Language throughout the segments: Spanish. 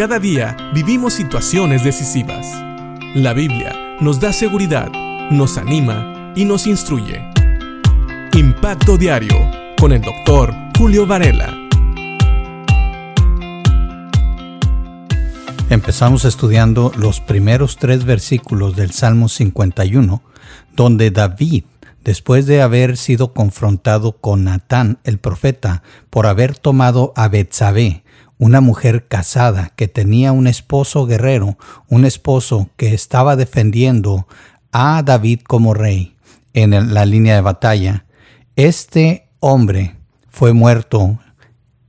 Cada día vivimos situaciones decisivas. La Biblia nos da seguridad, nos anima y nos instruye. Impacto Diario con el doctor Julio Varela. Empezamos estudiando los primeros tres versículos del Salmo 51, donde David, después de haber sido confrontado con Natán el profeta por haber tomado a Betsabé, una mujer casada que tenía un esposo guerrero, un esposo que estaba defendiendo a David como rey en la línea de batalla, este hombre fue muerto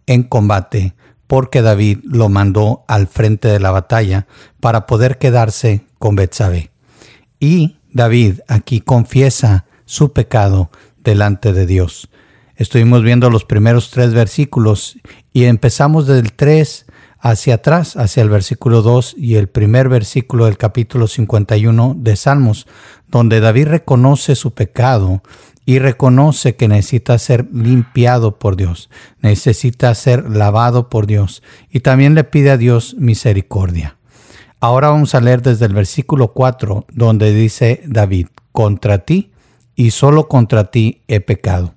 en combate porque David lo mandó al frente de la batalla para poder quedarse con Betsabé. Y David aquí confiesa su pecado delante de Dios. Estuvimos viendo los primeros tres versículos y empezamos del 3 hacia atrás, hacia el versículo 2 y el primer versículo del capítulo 51 de Salmos, donde David reconoce su pecado y reconoce que necesita ser limpiado por Dios, necesita ser lavado por Dios y también le pide a Dios misericordia. Ahora vamos a leer desde el versículo 4 donde dice David, contra ti y solo contra ti he pecado.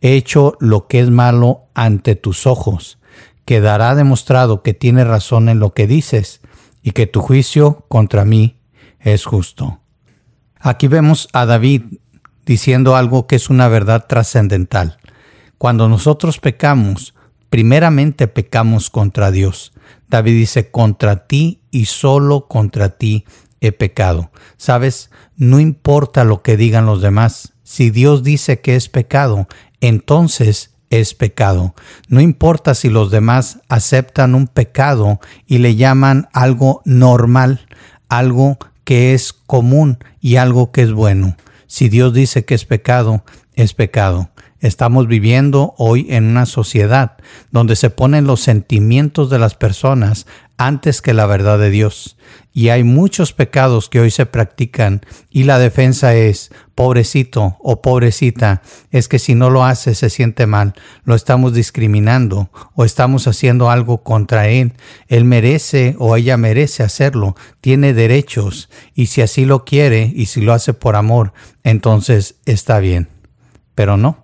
He hecho lo que es malo ante tus ojos. Quedará demostrado que tienes razón en lo que dices y que tu juicio contra mí es justo. Aquí vemos a David diciendo algo que es una verdad trascendental. Cuando nosotros pecamos, primeramente pecamos contra Dios. David dice, contra ti y solo contra ti he pecado. Sabes, no importa lo que digan los demás. Si Dios dice que es pecado, entonces es pecado. No importa si los demás aceptan un pecado y le llaman algo normal, algo que es común y algo que es bueno. Si Dios dice que es pecado, es pecado. Estamos viviendo hoy en una sociedad donde se ponen los sentimientos de las personas antes que la verdad de Dios. Y hay muchos pecados que hoy se practican y la defensa es, pobrecito o pobrecita, es que si no lo hace se siente mal, lo estamos discriminando o estamos haciendo algo contra él. Él merece o ella merece hacerlo, tiene derechos y si así lo quiere y si lo hace por amor, entonces está bien. Pero no,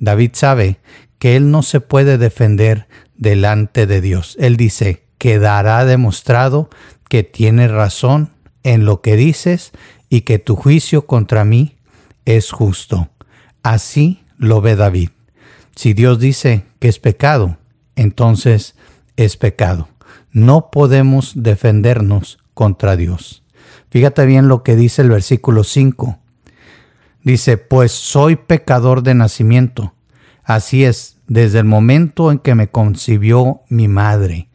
David sabe que él no se puede defender delante de Dios. Él dice, quedará demostrado que tienes razón en lo que dices y que tu juicio contra mí es justo. Así lo ve David. Si Dios dice que es pecado, entonces es pecado. No podemos defendernos contra Dios. Fíjate bien lo que dice el versículo 5. Dice, pues soy pecador de nacimiento. Así es, desde el momento en que me concibió mi madre.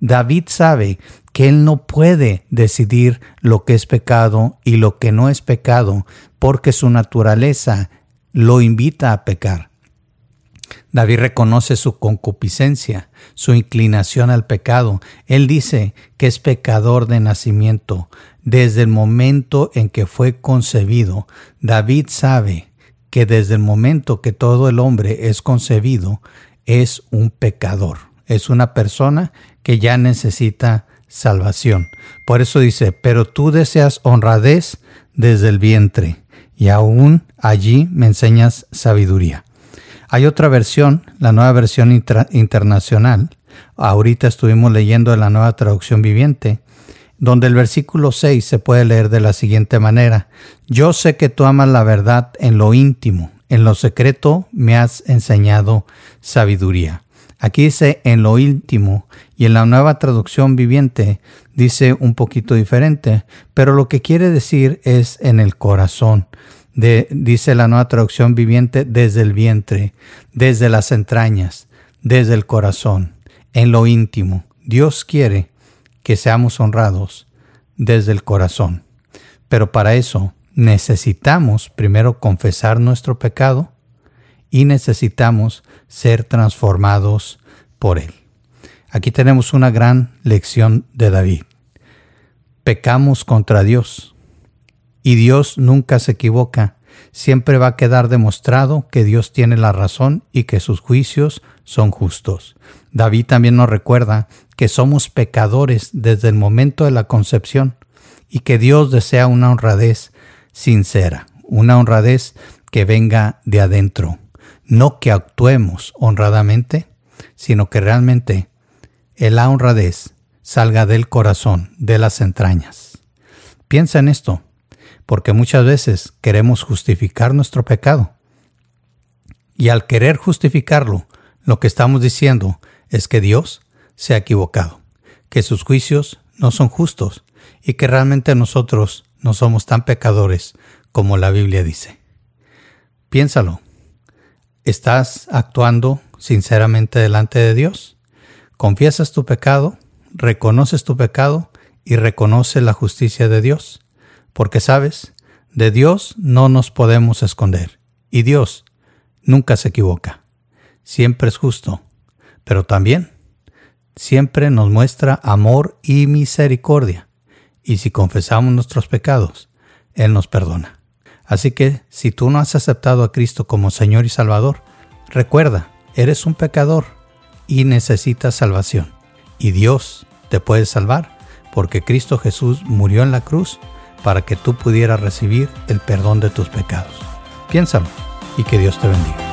David sabe que él no puede decidir lo que es pecado y lo que no es pecado, porque su naturaleza lo invita a pecar. David reconoce su concupiscencia, su inclinación al pecado. Él dice que es pecador de nacimiento. Desde el momento en que fue concebido, David sabe que desde el momento que todo el hombre es concebido, es un pecador. Es una persona que ya necesita salvación. Por eso dice, pero tú deseas honradez desde el vientre y aún allí me enseñas sabiduría. Hay otra versión, la nueva versión internacional. Ahorita estuvimos leyendo la nueva traducción viviente, donde el versículo 6 se puede leer de la siguiente manera. Yo sé que tú amas la verdad en lo íntimo, en lo secreto me has enseñado sabiduría. Aquí dice en lo íntimo y en la nueva traducción viviente dice un poquito diferente, pero lo que quiere decir es en el corazón. Dice la nueva traducción viviente desde el vientre, desde las entrañas, desde el corazón, en lo íntimo. Dios quiere que seamos honrados desde el corazón. Pero para eso necesitamos primero confesar nuestro pecado y necesitamos ser transformados por Él. Aquí tenemos una gran lección de David. Pecamos contra Dios y Dios nunca se equivoca. Siempre va a quedar demostrado que Dios tiene la razón y que sus juicios son justos. David también nos recuerda que somos pecadores desde el momento de la concepción y que Dios desea una honradez sincera, una honradez que venga de adentro, no que actuemos honradamente, sino que realmente la honradez salga del corazón, de las entrañas. Piensa en esto, porque muchas veces queremos justificar nuestro pecado. Y al querer justificarlo, lo que estamos diciendo es que Dios se ha equivocado, que sus juicios no son justos y que realmente nosotros no somos tan pecadores como la Biblia dice. Piénsalo. ¿Estás actuando sinceramente delante de Dios? ¿Confiesas tu pecado? ¿Reconoces tu pecado? ¿Y reconoce la justicia de Dios? Porque sabes, de Dios no nos podemos esconder. Y Dios nunca se equivoca. Siempre es justo. Pero también siempre nos muestra amor y misericordia. Y si confesamos nuestros pecados, Él nos perdona. Así que si tú no has aceptado a Cristo como Señor y Salvador, recuerda, eres un pecador y necesitas salvación. Y Dios te puede salvar porque Cristo Jesús murió en la cruz para que tú pudieras recibir el perdón de tus pecados. Piénsalo y que Dios te bendiga.